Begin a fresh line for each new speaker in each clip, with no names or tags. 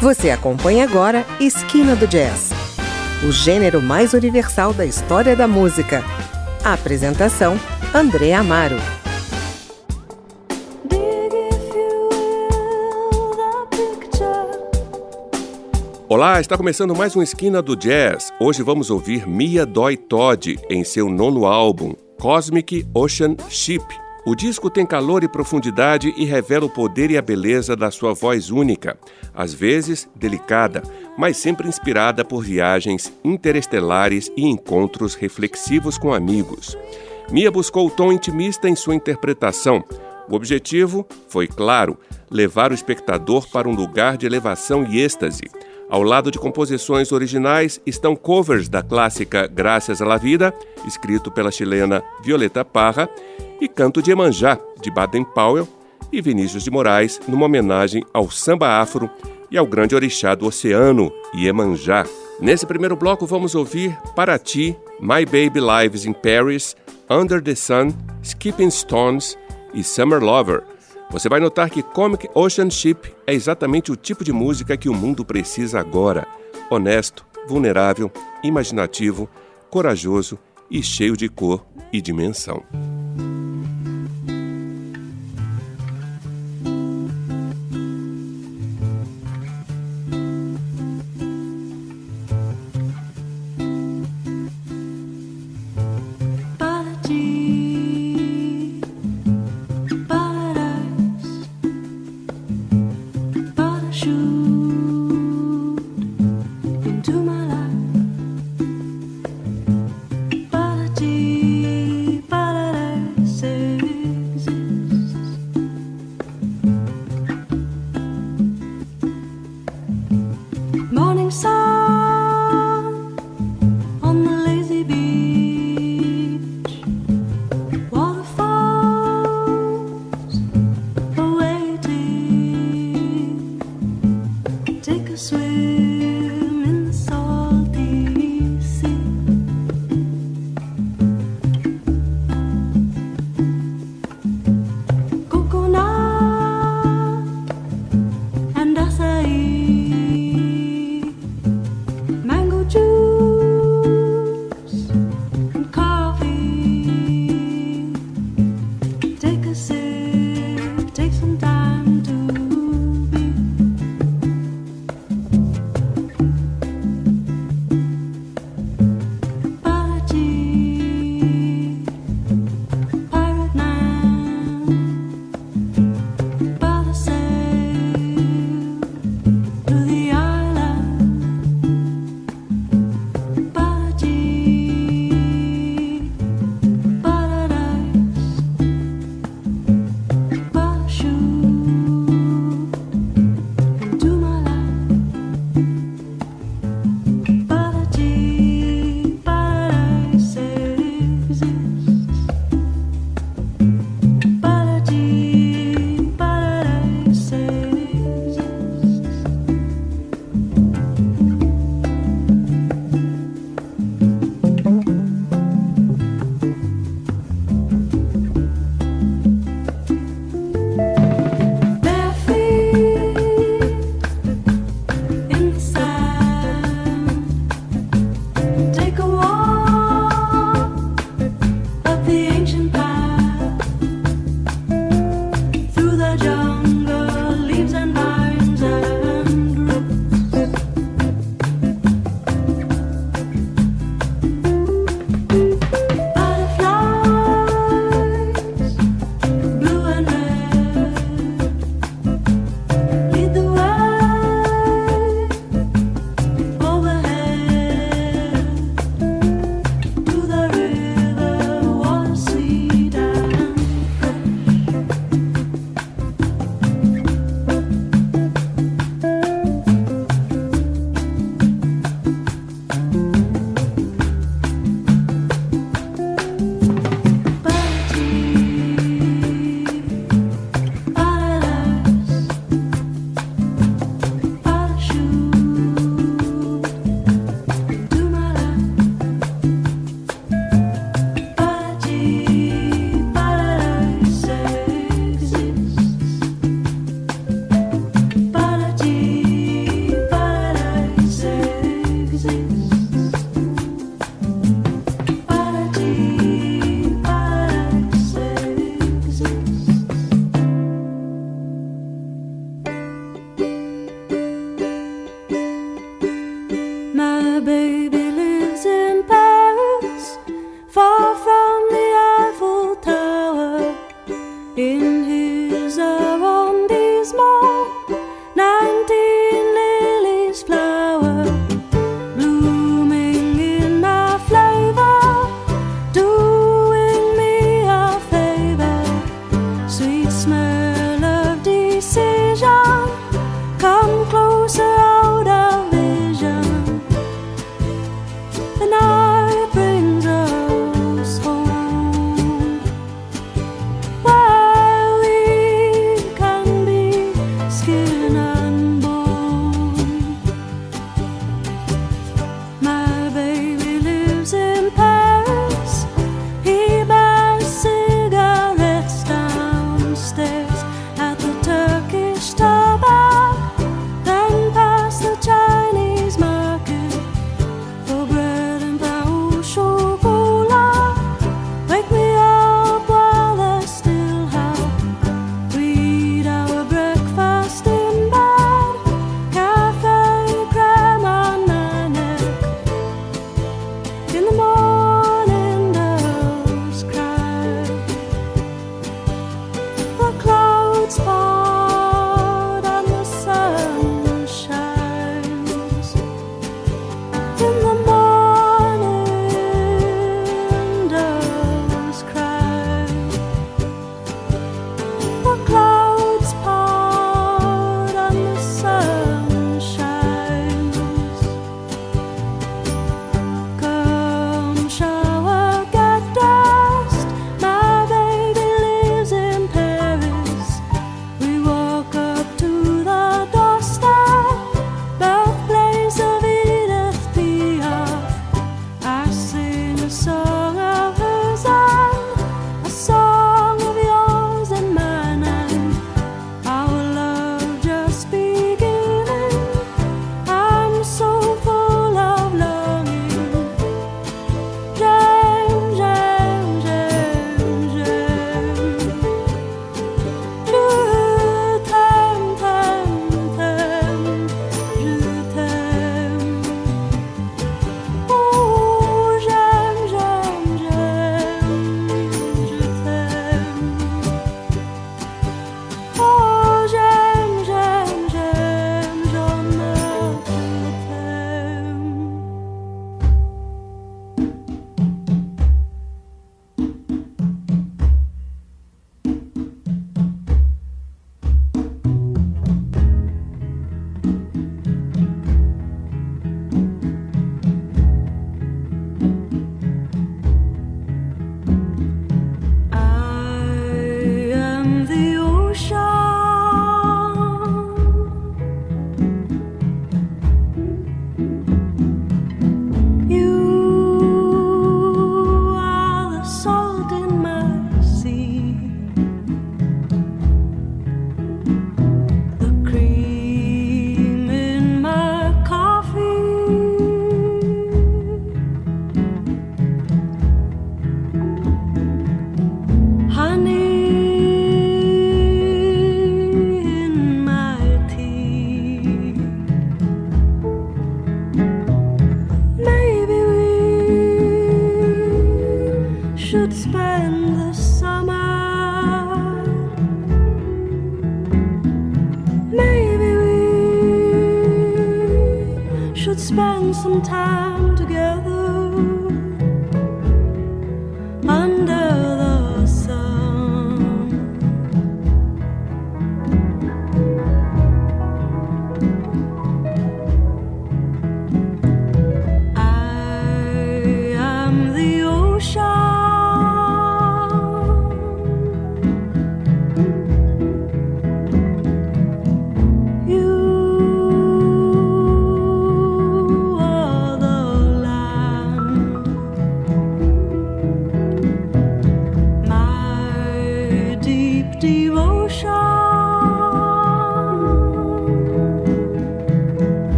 Você acompanha agora Esquina do Jazz, o gênero mais universal da história da música. A apresentação: André Amaro.
Olá, está começando mais uma Esquina do Jazz. Hoje vamos ouvir Mia Doi Todd em seu nono álbum, Cosmic Ocean Ship. O disco tem calor e profundidade e revela o poder e a beleza da sua voz única, às vezes delicada, mas sempre inspirada por viagens interestelares e encontros reflexivos com amigos. Mia buscou o tom intimista em sua interpretação. O objetivo foi, claro, levar o espectador para um lugar de elevação e êxtase. Ao lado de composições originais estão covers da clássica Graças à la Vida, escrito pela chilena Violeta Parra, e Canto de Emanjá, de Baden Powell, e Vinícius de Moraes, numa homenagem ao samba afro e ao grande orixá do oceano, Iemanjá. Nesse primeiro bloco vamos ouvir Para Ti, My Baby Lives in Paris, Under the Sun, Skipping Stones e Summer Lover. Você vai notar que Comic Ocean Ship é exatamente o tipo de música que o mundo precisa agora. Honesto, vulnerável, imaginativo, corajoso e cheio de cor e dimensão.
shoes.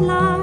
Love.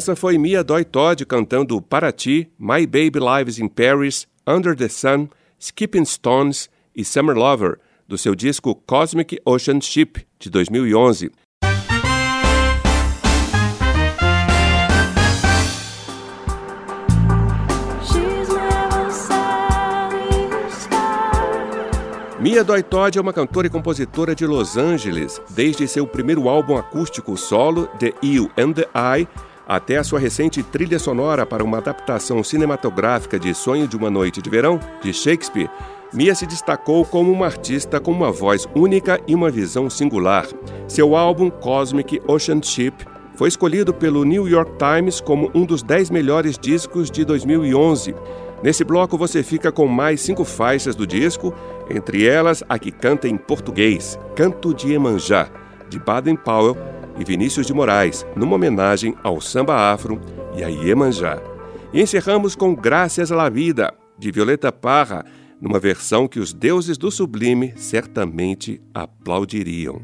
Essa foi Mia Doi Todd cantando Para Ti, My Baby Lives in Paris, Under the Sun, Skipping Stones e Summer Lover, do seu disco Cosmic Ocean Ship, de 2011.
She's never satisfied.
Mia Doi Todd é uma cantora e compositora de Los Angeles, desde seu primeiro álbum acústico solo, The You and the I, até a sua recente trilha sonora para uma adaptação cinematográfica de Sonho de uma Noite de Verão, de Shakespeare. Mia se destacou como uma artista com uma voz única e uma visão singular. Seu álbum Cosmic Ocean Ship foi escolhido pelo New York Times como um dos 10 melhores discos de 2011. Nesse bloco você fica com mais cinco faixas do disco, entre elas a que canta em português, Canto de Emanjá, de Baden Powell e Vinícius de Moraes, numa homenagem ao samba afro e a Iemanjá. E encerramos com Graças à Vida, de Violeta Parra, numa versão que os deuses do sublime certamente aplaudiriam.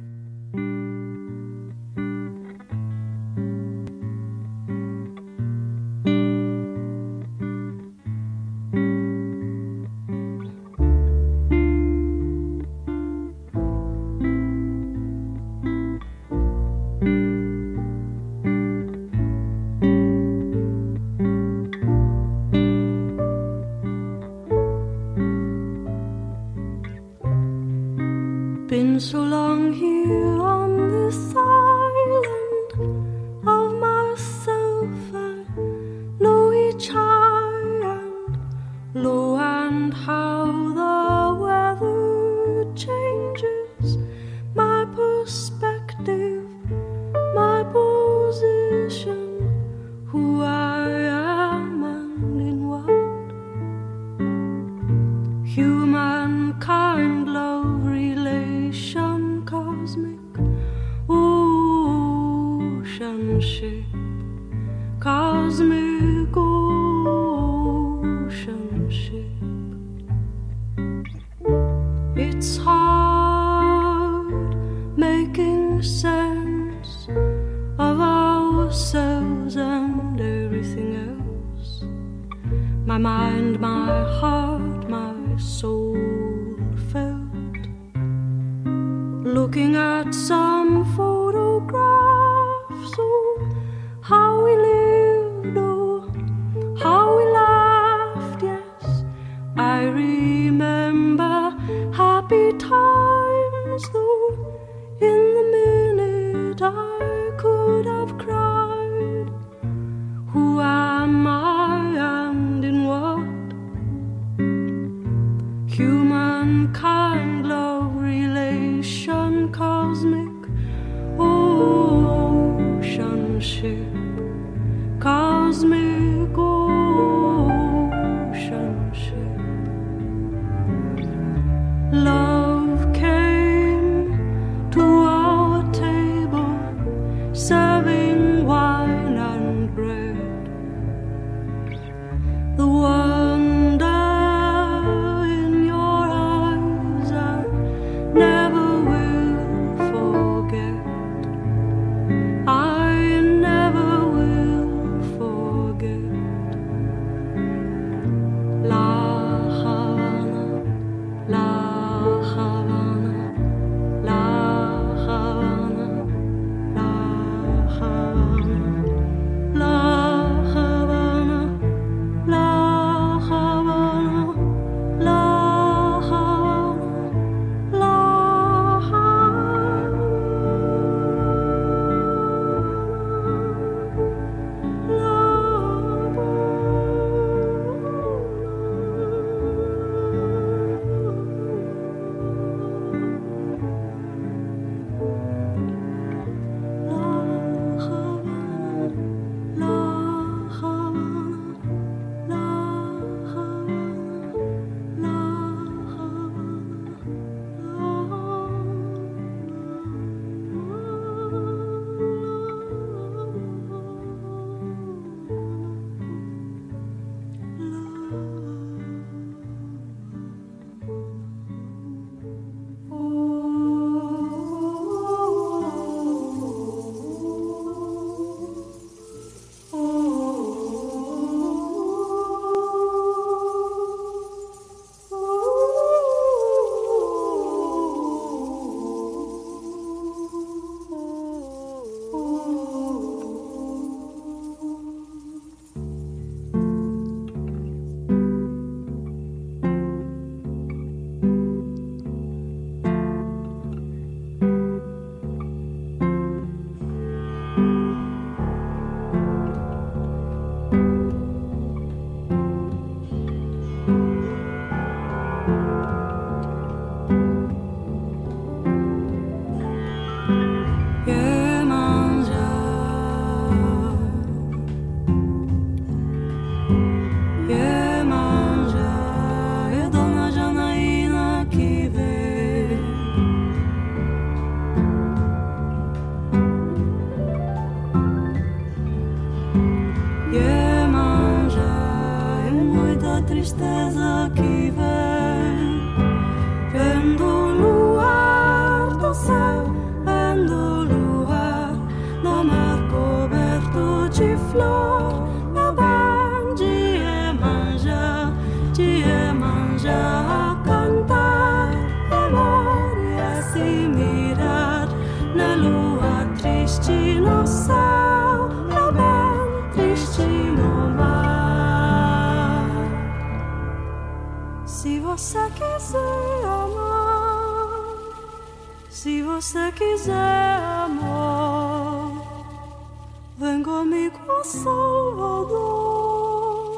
ven conmigo a Salvador oh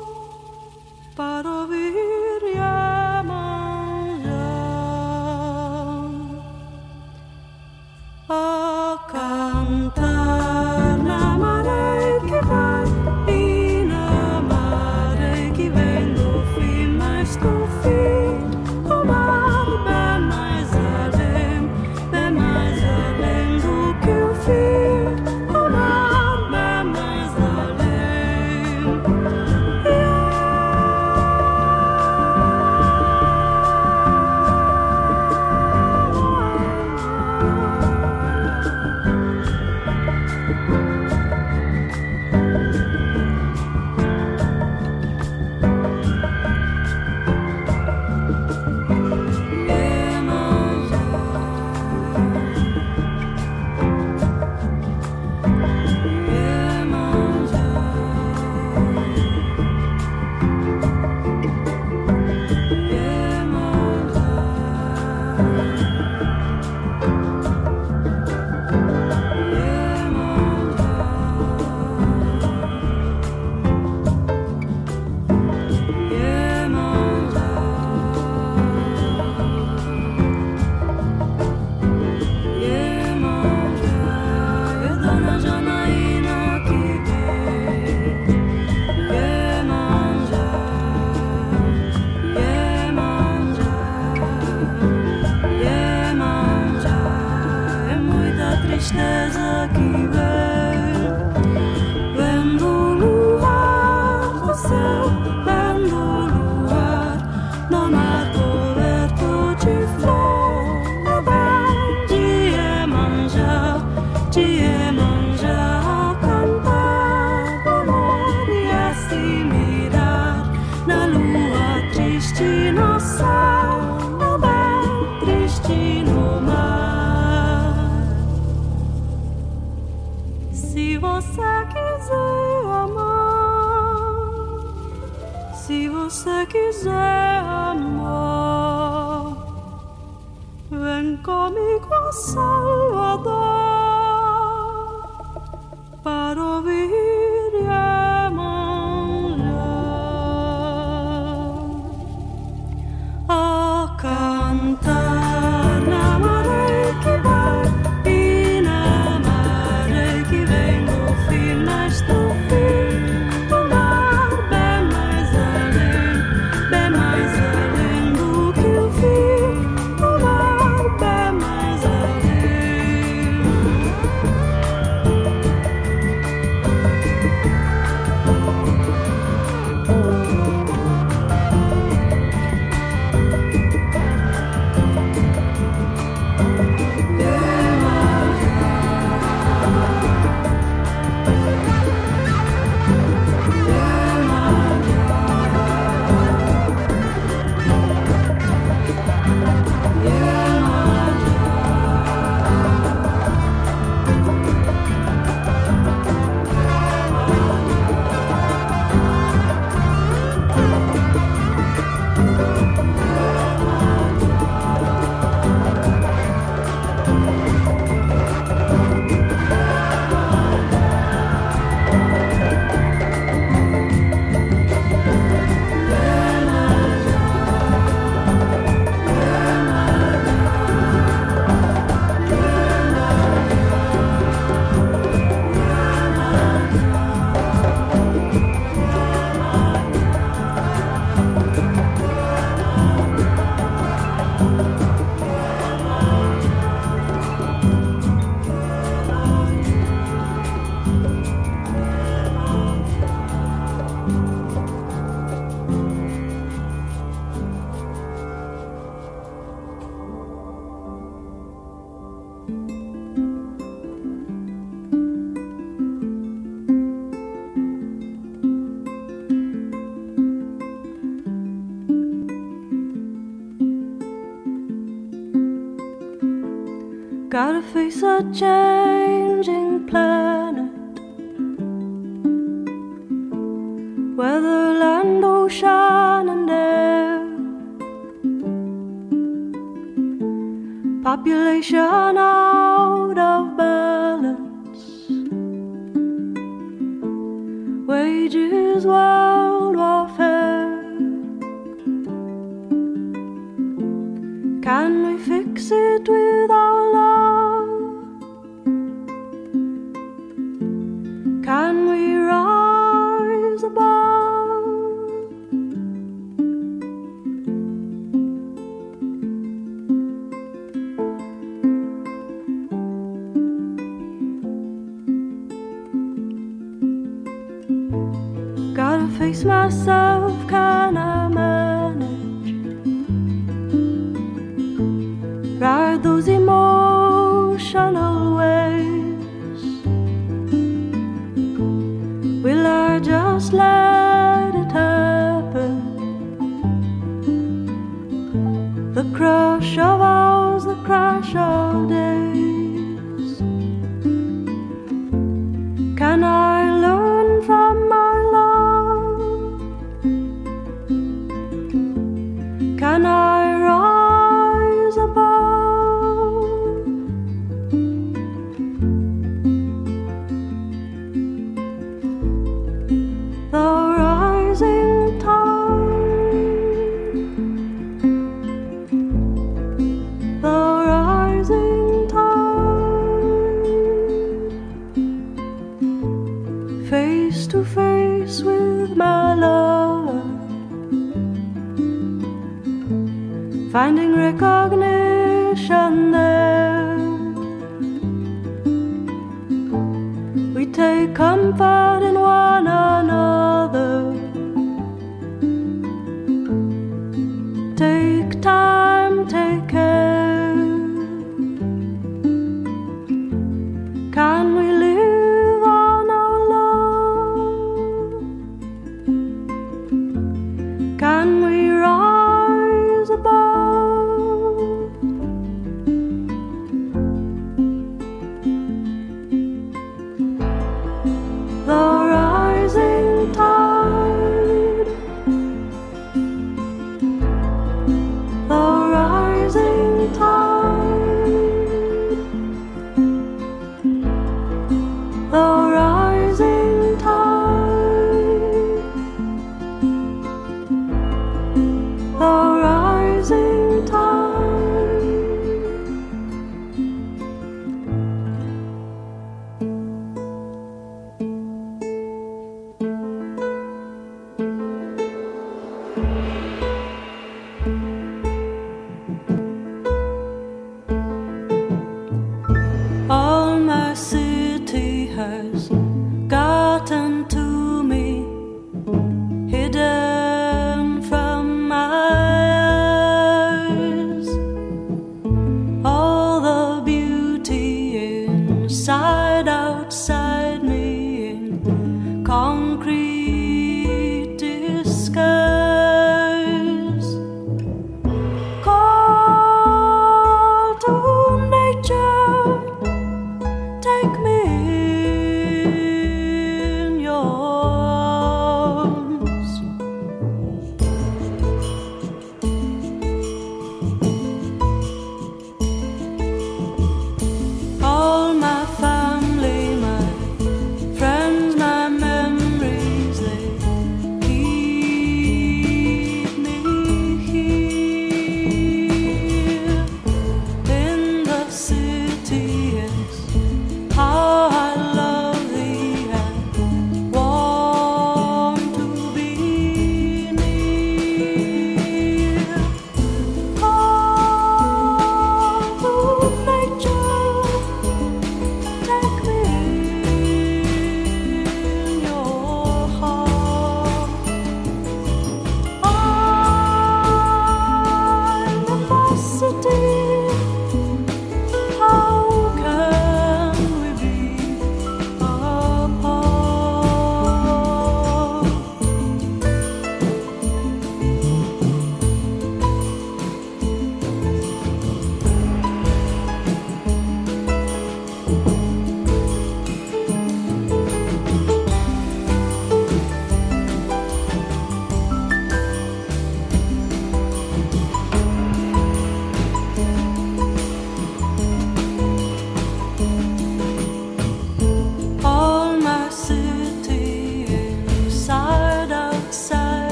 para Krishna's a keeper. gotta face a change.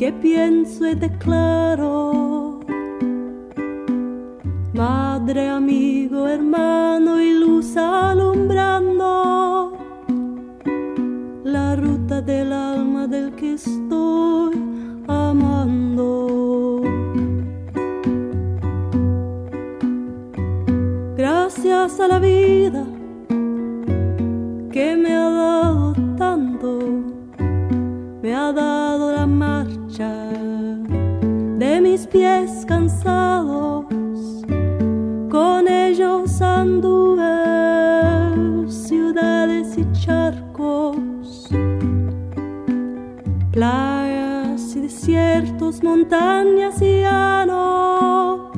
Que pienso y declaro. Madre, amigo, hermano y luz montañas y llanos,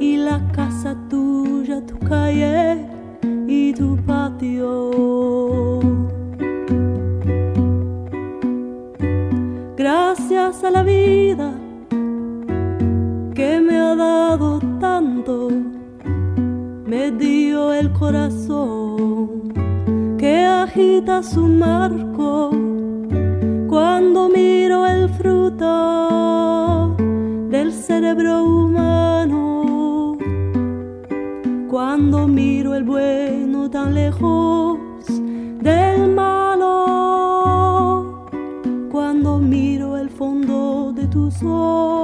y la casa tuya, tu calle y tu patio. Gracias a la vida que me ha dado me dio el corazón que agita su marco cuando miro del cerebro humano, cuando miro el bueno tan lejos del malo, cuando miro el fondo de tus ojos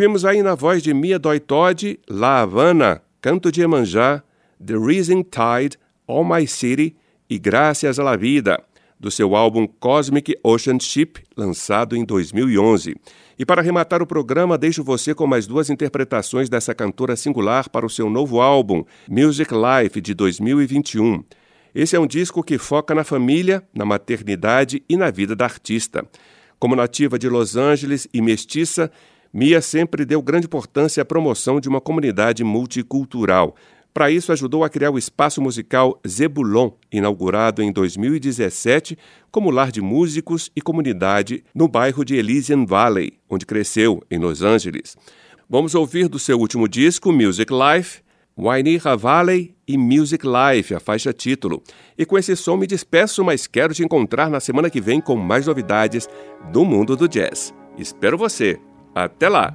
Ouvimos aí na voz de Mia Doi Todd, La Havana, Canto de Emanjá, The Rising Tide, All My City e Graças à la Vida, do seu álbum Cosmic Ocean Ship, lançado em 2011. E para arrematar o programa, deixo você com mais duas interpretações dessa cantora singular para o seu novo álbum, Music Life, de 2021. Esse é um disco que foca na família, na maternidade e na vida da artista. Como nativa de Los Angeles e mestiça, Mia sempre deu grande importância à promoção de uma comunidade multicultural. Para isso, ajudou a criar o espaço musical Zebulon, inaugurado em 2017 como lar de músicos e comunidade no bairro de Elysian Valley, onde cresceu, em Los Angeles. Vamos ouvir do seu último disco, Music Life, Wainira Valley e Music Life, a faixa título. E com esse som me despeço, mas quero te encontrar na semana que vem com mais novidades do mundo do jazz. Espero você! Até lá!